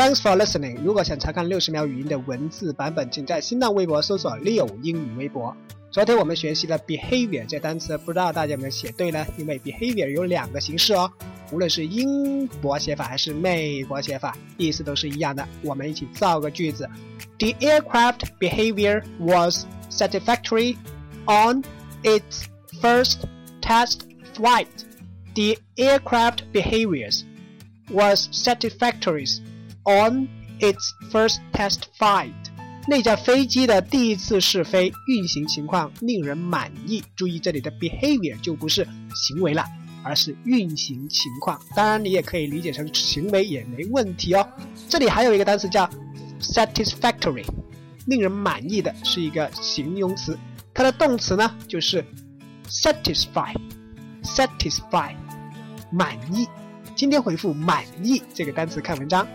Thanks for listening。如果想查看六十秒语音的文字版本，请在新浪微博搜索“六英语微博”。昨天我们学习了 behavior 这单词，不知道大家有没有写对呢？因为 behavior 有两个形式哦，无论是英国写法还是美国写法，意思都是一样的。我们一起造个句子：The aircraft behavior was satisfactory on its first test flight. The aircraft behaviors was satisfactory on its first test flight. 那架飞机的第一次试飞运行情况令人满意。注意这里的 behavior 就不是行为了，而是运行情况。当然，你也可以理解成行为也没问题哦。这里还有一个单词叫 satisfactory，令人满意的是一个形容词，它的动词呢就是 satisfy，satisfy，满意。今天回复满意这个单词看文章。